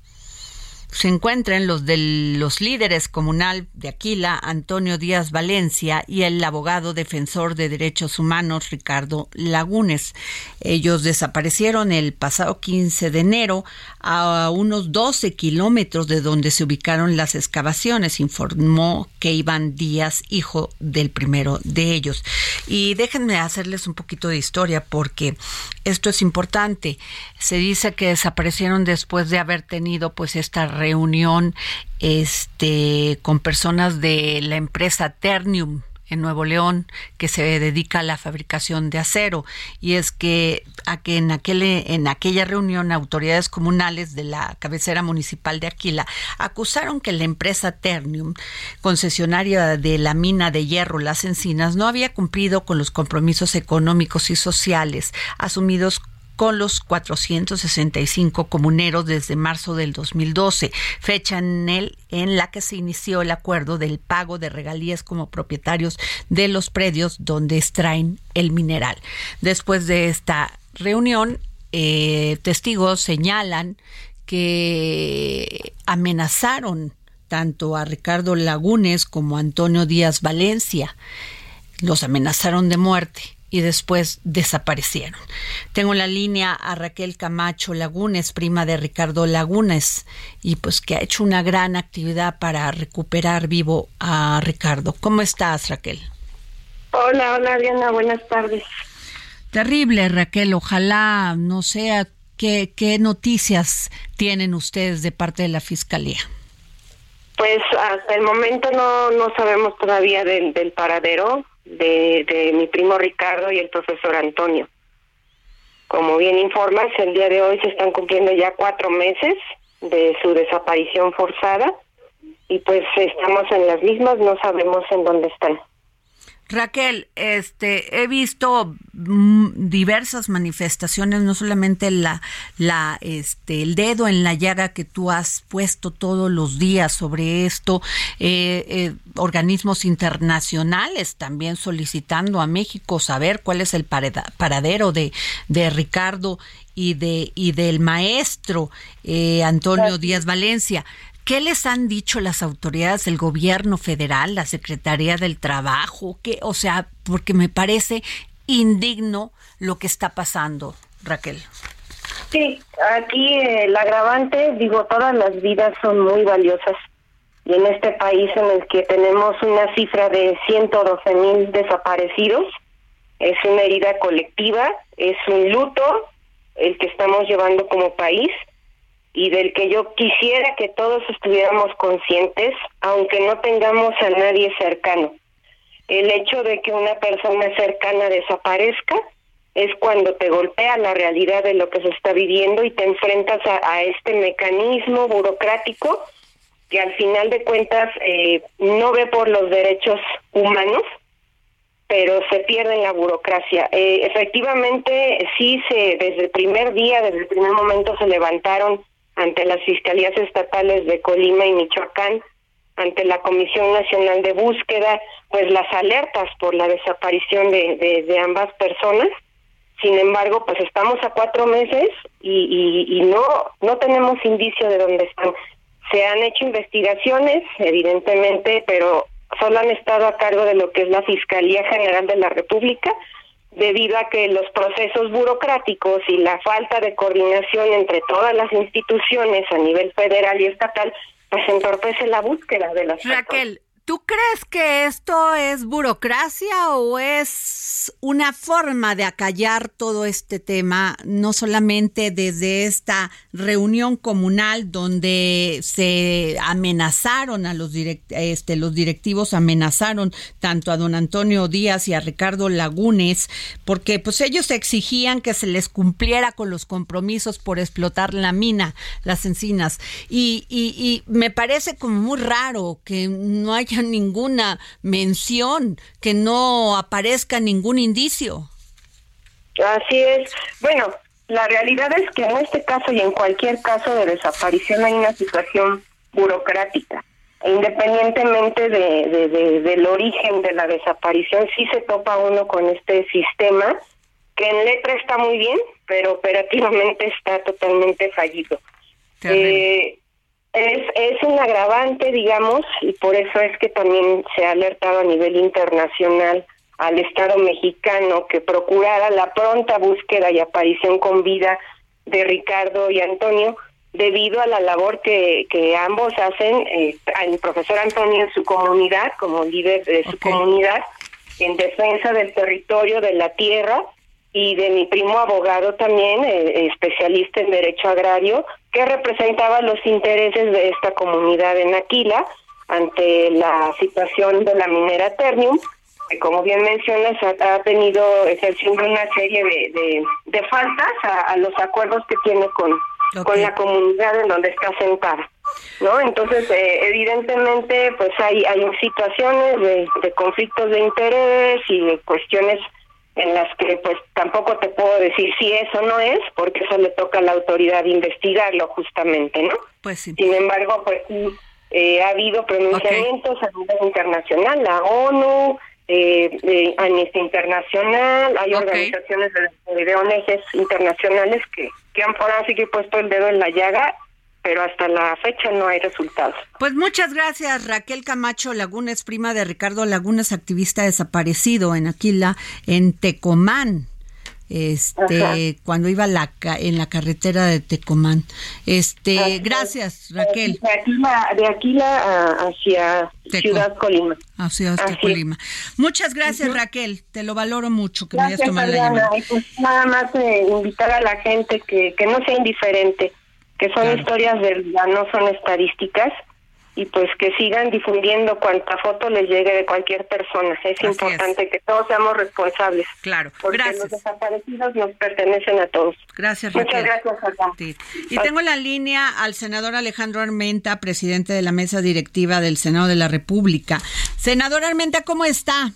se encuentran los de los líderes comunal de Aquila, Antonio Díaz Valencia, y el abogado defensor de derechos humanos, Ricardo Lagunes. Ellos desaparecieron el pasado 15 de enero a unos 12 kilómetros de donde se ubicaron las excavaciones, informó que Iván Díaz, hijo del primero de ellos. Y déjenme hacerles un poquito de historia porque esto es importante. Se dice que desaparecieron después de haber tenido pues esta reunión este con personas de la empresa Ternium en Nuevo León que se dedica a la fabricación de acero. Y es que a que en aquel en aquella reunión autoridades comunales de la cabecera municipal de Aquila acusaron que la empresa Ternium concesionaria de la mina de hierro Las Encinas no había cumplido con los compromisos económicos y sociales asumidos con los 465 comuneros desde marzo del 2012, fecha en, el, en la que se inició el acuerdo del pago de regalías como propietarios de los predios donde extraen el mineral. Después de esta reunión, eh, testigos señalan que amenazaron tanto a Ricardo Lagunes como a Antonio Díaz Valencia. Los amenazaron de muerte y después desaparecieron. Tengo en la línea a Raquel Camacho Lagunes, prima de Ricardo Lagunes, y pues que ha hecho una gran actividad para recuperar vivo a Ricardo. ¿Cómo estás, Raquel? Hola, hola, Diana, buenas tardes. Terrible, Raquel. Ojalá, no sea, ¿qué, qué noticias tienen ustedes de parte de la Fiscalía? Pues hasta el momento no, no sabemos todavía del, del paradero de, de mi primo Ricardo y el profesor Antonio. Como bien informas, el día de hoy se están cumpliendo ya cuatro meses de su desaparición forzada y pues estamos en las mismas, no sabemos en dónde están. Raquel, este, he visto mm, diversas manifestaciones, no solamente la, la, este, el dedo en la llaga que tú has puesto todos los días sobre esto, eh, eh, organismos internacionales también solicitando a México saber cuál es el paradero de, de Ricardo y de y del maestro eh, Antonio Díaz Valencia. ¿Qué les han dicho las autoridades del gobierno federal, la Secretaría del Trabajo? Que, o sea, porque me parece indigno lo que está pasando, Raquel. Sí, aquí el agravante, digo, todas las vidas son muy valiosas. Y en este país en el que tenemos una cifra de 112 mil desaparecidos, es una herida colectiva, es un luto el que estamos llevando como país y del que yo quisiera que todos estuviéramos conscientes, aunque no tengamos a nadie cercano. El hecho de que una persona cercana desaparezca es cuando te golpea la realidad de lo que se está viviendo y te enfrentas a, este mecanismo burocrático que al final de cuentas eh, no ve por los derechos humanos, pero se pierde en la burocracia. Eh, efectivamente, sí, se desde el primer día, desde el primer momento se levantaron ante las fiscalías estatales de Colima y Michoacán, ante la Comisión Nacional de Búsqueda, pues las alertas por la desaparición de, ambas personas. Sin embargo, pues estamos a cuatro meses y, y, no no tenemos indicio de dónde están. Se han hecho investigaciones, evidentemente, pero solo han estado a cargo de lo que es la Fiscalía General de la República debido a que los procesos burocráticos y la falta de coordinación entre todas las instituciones a nivel federal y estatal pues entorpece la búsqueda de las Raquel, ¿Tú crees que esto es burocracia o es una forma de acallar todo este tema, no solamente desde esta reunión comunal donde se amenazaron a los, este, los directivos, amenazaron tanto a don Antonio Díaz y a Ricardo Lagunes, porque pues ellos exigían que se les cumpliera con los compromisos por explotar la mina, las encinas. Y, y, y me parece como muy raro que no haya ninguna mención, que no aparezca ningún indicio. Así es. Bueno, la realidad es que en este caso y en cualquier caso de desaparición hay una situación burocrática. E independientemente de, del origen de la desaparición, sí se topa uno con este sistema que en letra está muy bien, pero operativamente está totalmente fallido. Eh, es, es un agravante, digamos, y por eso es que también se ha alertado a nivel internacional al Estado mexicano que procurara la pronta búsqueda y aparición con vida de Ricardo y Antonio, debido a la labor que, que ambos hacen, eh, el profesor Antonio en su comunidad, como líder de su comunidad, en defensa del territorio, de la tierra, y de mi primo abogado también, eh, especialista en derecho agrario, que representaba los intereses de esta comunidad en Aquila ante la situación de la minera Ternium, que como bien mencionas ha, tenido ejerciendo una serie de, de, faltas a, los acuerdos que tiene con, con la comunidad en donde está sentada. ¿no? Entonces, eh, evidentemente, pues hay, hay situaciones de, de conflictos de interés y de cuestiones en las que pues tampoco te puedo decir si eso no es, porque eso le toca a la autoridad investigarlo justamente, ¿no? Pues sí. Sin embargo, pues eh, ha habido pronunciamientos a nivel internacional, la ONU, eh, Amnistía Internacional, hay organizaciones de, de ONGs internacionales que, que han por así que puesto el dedo en la llaga pero hasta la fecha no hay resultados. Pues muchas gracias, Raquel Camacho Lagunes, prima de Ricardo Lagunes, activista desaparecido en Aquila, en Tecomán. Este, cuando iba la, en la carretera de Tecomán. Este, gracias, Raquel. De Aquila, de Aquila hacia Ciudad Colima. Hacia Colima. Muchas gracias, Raquel. Te lo valoro mucho que me hayas tomado la llamada. Pues nada más eh, invitar a la gente que, que no sea indiferente que son historias de vida, no son estadísticas, y pues que sigan difundiendo cuanta foto les llegue de cualquier persona. Es importante que todos seamos responsables. Claro, porque los desaparecidos nos pertenecen a todos. Gracias, Muchas gracias, Y tengo la línea al senador Alejandro Armenta, presidente de la mesa directiva del Senado de la República. Senador Armenta, ¿cómo está?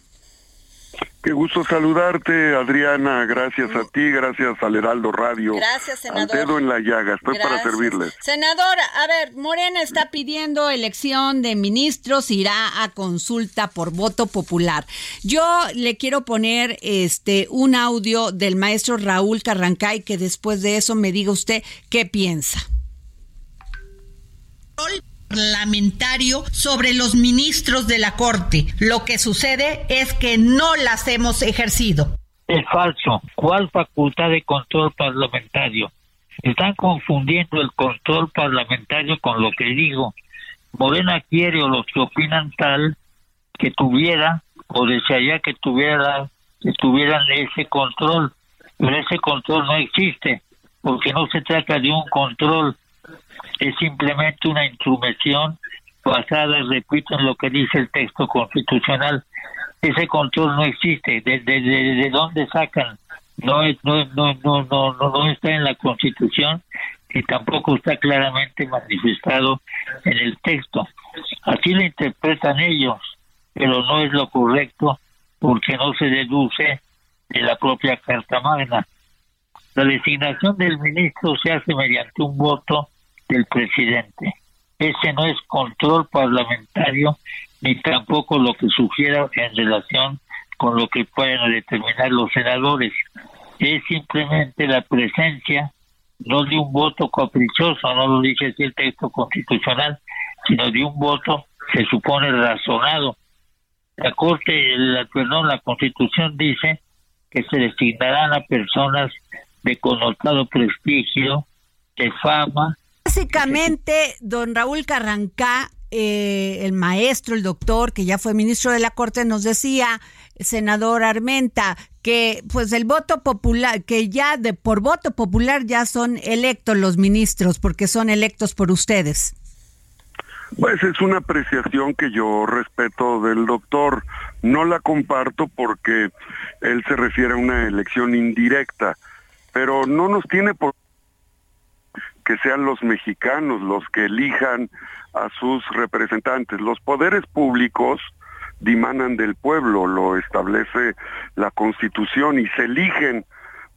Qué gusto saludarte, Adriana. Gracias a ti, gracias al Heraldo Radio. Gracias, senador. Al dedo en la llaga, estoy para servirles. Senador, a ver, Morena está pidiendo elección de ministros, irá a consulta por voto popular. Yo le quiero poner este un audio del maestro Raúl Carrancay que después de eso me diga usted qué piensa parlamentario sobre los ministros de la Corte. Lo que sucede es que no las hemos ejercido. Es falso. ¿Cuál facultad de control parlamentario? Están confundiendo el control parlamentario con lo que digo. Morena quiere o los que opinan tal que tuviera o desearía que tuviera que tuvieran ese control, pero ese control no existe porque no se trata de un control, es simplemente una intromisión basada, repito, en lo que dice el texto constitucional. Ese control no existe. ¿De, de, dónde sacan? No, es, no, no, no, no, no está en la Constitución y tampoco está claramente manifestado en el texto. Así lo interpretan ellos, pero no es lo correcto porque no se deduce de la propia Carta Magna. La designación del ministro se hace mediante un voto del presidente. Ese no es control parlamentario ni tampoco lo que sugiera en relación con lo que pueden determinar los senadores. Es simplemente la presencia no de un voto caprichoso, no lo dice así el texto constitucional, sino de un voto, se supone, razonado. La Corte, la, perdón, la Constitución dice que se designarán a personas de connotado prestigio, de fama, básicamente, don Raúl Carrancá, eh, el maestro, el doctor, que ya fue ministro de la Corte, nos decía, senador Armenta, que pues el voto popular, que ya de por voto popular ya son electos los ministros, porque son electos por ustedes. Pues es una apreciación que yo respeto del doctor. No la comparto porque él se refiere a una elección indirecta, pero no nos tiene por que sean los mexicanos los que elijan a sus representantes. Los poderes públicos dimanan del pueblo, lo establece la Constitución y se eligen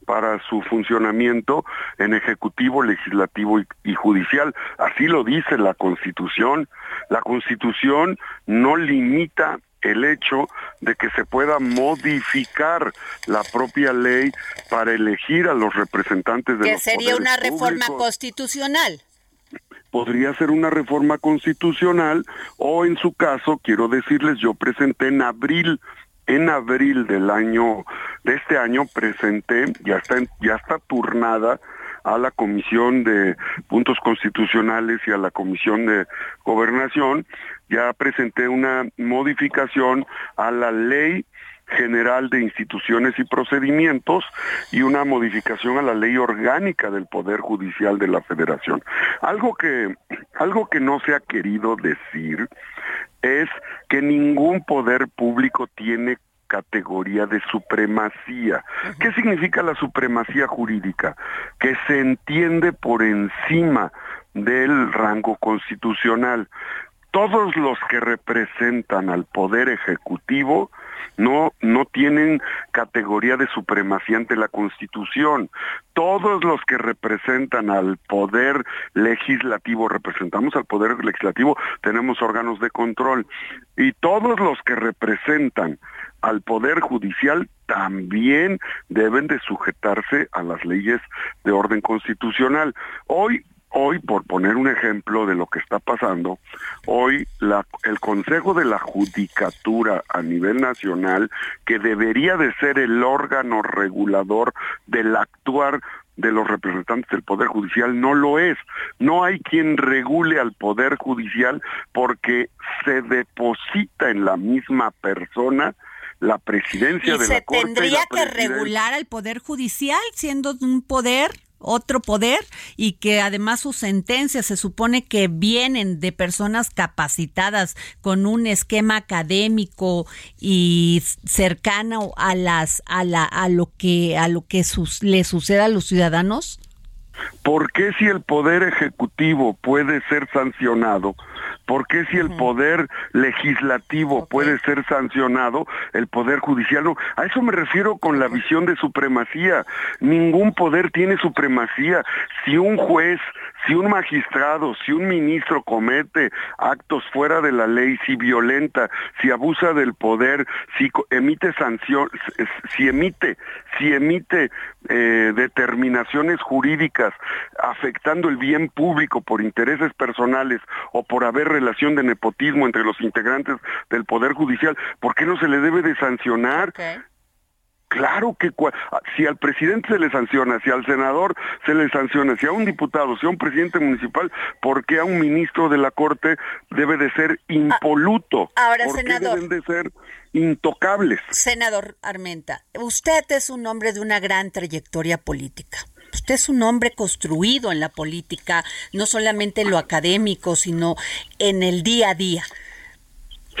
para su funcionamiento en ejecutivo, legislativo y, judicial. Así lo dice la Constitución. La Constitución no limita el hecho de que se pueda modificar la propia ley para elegir a los representantes de que los sería poderes una reforma públicos. constitucional. Podría ser una reforma constitucional o en su caso, quiero decirles, yo presenté en abril en abril del año de este año presenté ya está ya está turnada a la Comisión de Puntos Constitucionales y a la Comisión de Gobernación, ya presenté una modificación a la Ley General de Instituciones y Procedimientos y una modificación a la Ley Orgánica del Poder Judicial de la Federación. Algo que algo que no se ha querido decir es que ningún poder público tiene categoría de supremacía. ¿Qué significa la supremacía jurídica? Que se entiende por encima del rango constitucional. Todos los que representan al poder ejecutivo no, no tienen categoría de supremacía ante la Constitución. Todos los que representan al poder legislativo, representamos al poder legislativo, tenemos órganos de control. Y todos los que representan al poder judicial también deben de sujetarse a las leyes de orden constitucional. Hoy Hoy, por poner un ejemplo de lo que está pasando, hoy la- el Consejo de la Judicatura a nivel nacional, que debería de ser el órgano regulador del actuar de los representantes del Poder Judicial, no lo es. No hay quien regule al Poder Judicial porque se deposita en la misma persona la presidencia Y de se la Corte. y tendría que regular al Poder Judicial, siendo un poder, otro poder, y que además sus sentencias se supone que vienen de personas capacitadas con un esquema académico y cercano a las a la a lo que a lo que sus- le suceda a los ciudadanos. ¿Por qué si el poder ejecutivo puede ser sancionado? ¿Por qué si el poder legislativo puede ser sancionado, el poder judicial no? A eso me refiero con la visión de supremacía. Ningún poder tiene supremacía. Si un juez, si un magistrado, si un ministro comete actos fuera de la ley, si violenta, si abusa del poder, si emite sanción, si emite, si emite eh, determinaciones jurídicas afectando el bien público por intereses personales o por haber relación de nepotismo entre los integrantes del Poder Judicial, ¿por qué no se le debe de sancionar? Claro que cua- si al presidente se le sanciona, si al senador se le sanciona, si a un diputado, si a un presidente municipal, ¿por qué a un ministro de la Corte debe de ser impoluto? ahora, ¿Por qué senador. deben de ser intocables? Senador Armenta, usted es un hombre de una gran trayectoria política. Usted es un hombre construido en la política, no solamente en lo académico, sino en el día a día.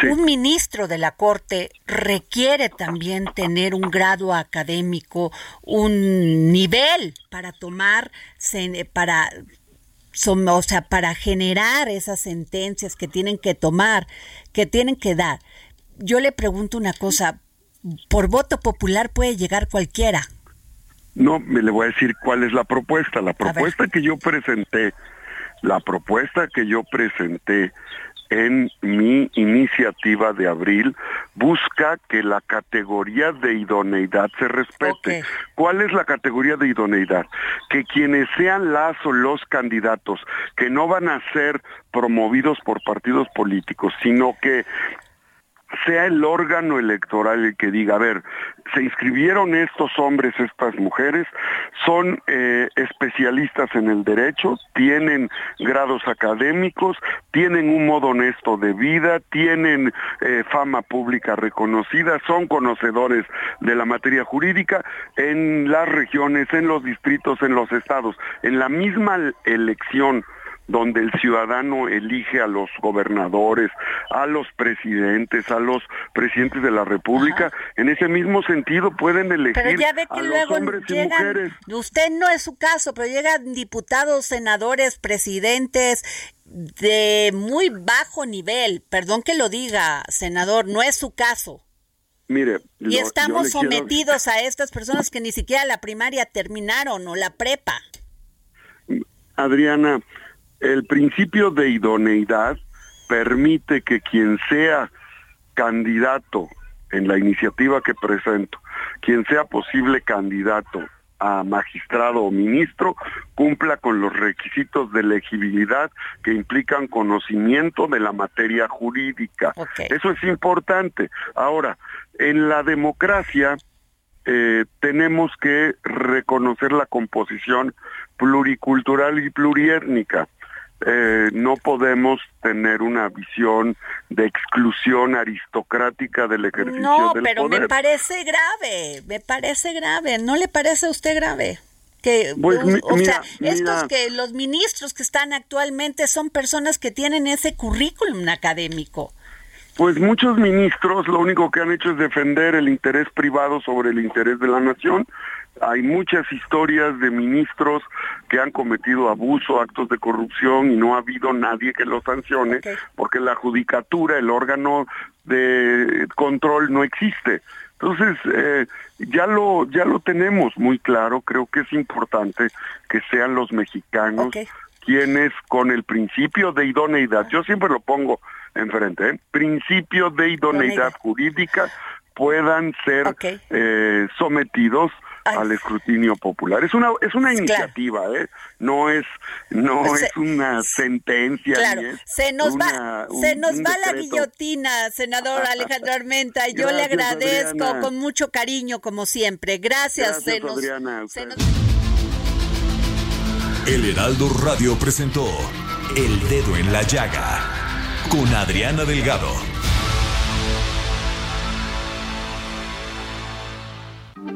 Un ministro de la Corte requiere también tener un grado académico, un nivel para tomar, para, o sea, para generar esas sentencias que tienen que tomar, que tienen que dar. Yo le pregunto una cosa, por voto popular puede llegar cualquiera. No, me le voy a decir cuál es la propuesta. La propuesta que yo presenté, la propuesta que yo presenté en mi iniciativa de abril busca que la categoría de idoneidad se respete. ¿Cuál es la categoría de idoneidad? Que quienes sean las o los candidatos que no van a ser promovidos por partidos políticos, sino que sea el órgano electoral el que diga, a ver, se inscribieron estos hombres, estas mujeres, son eh, especialistas en el derecho, tienen grados académicos, tienen un modo honesto de vida, tienen eh, fama pública reconocida, son conocedores de la materia jurídica en las regiones, en los distritos, en los estados. En la misma elección donde el ciudadano elige a los gobernadores, a los presidentes, a los presidentes de la República, en ese mismo sentido pueden elegir pero ya ve que a luego los hombres y mujeres. usted no es su caso, pero llegan diputados, senadores, presidentes de muy bajo nivel, perdón que lo diga, senador, no es su caso. Mire, Y estamos quiero- sometidos a estas personas que ni siquiera la primaria terminaron o la prepa. Adriana, el principio de idoneidad permite que quien sea candidato en la iniciativa que presento, quien sea posible candidato a magistrado o ministro, cumpla con los requisitos de elegibilidad que implican conocimiento de la materia jurídica. Eso es importante. Ahora, en la democracia, eh, tenemos que reconocer la composición pluricultural y pluriétnica. Eh, no podemos tener una visión de exclusión aristocrática del ejercicio No, del pero poder. me parece grave, me parece grave. ¿No le parece a usted grave? Que, Pues, o, sea, mira, estos que los ministros que están actualmente son personas que tienen ese currículum académico. Pues muchos ministros lo único que han hecho es defender el interés privado sobre el interés de la nación. Hay muchas historias de ministros que han cometido abuso, actos de corrupción y no ha habido nadie que los sancione porque la judicatura, el órgano de control no existe. Entonces, eh, ya lo ya lo tenemos muy claro, creo que es importante que sean los mexicanos quienes con el principio de idoneidad, yo siempre lo pongo enfrente, ¿eh? principio de idoneidad jurídica puedan ser eh, sometidos al escrutinio popular. Es una es una iniciativa, ¿eh? No es no Se- es una sentencia Claro, ni es se nos una- va, se nos va la guillotina, senador Alejandro Armenta. Yo le agradezco Adriana. con mucho cariño, como siempre. Gracias. Gracias, se nos- Adriana, a se usted. El Heraldo Radio presentó El Dedo en la Llaga con Adriana Delgado.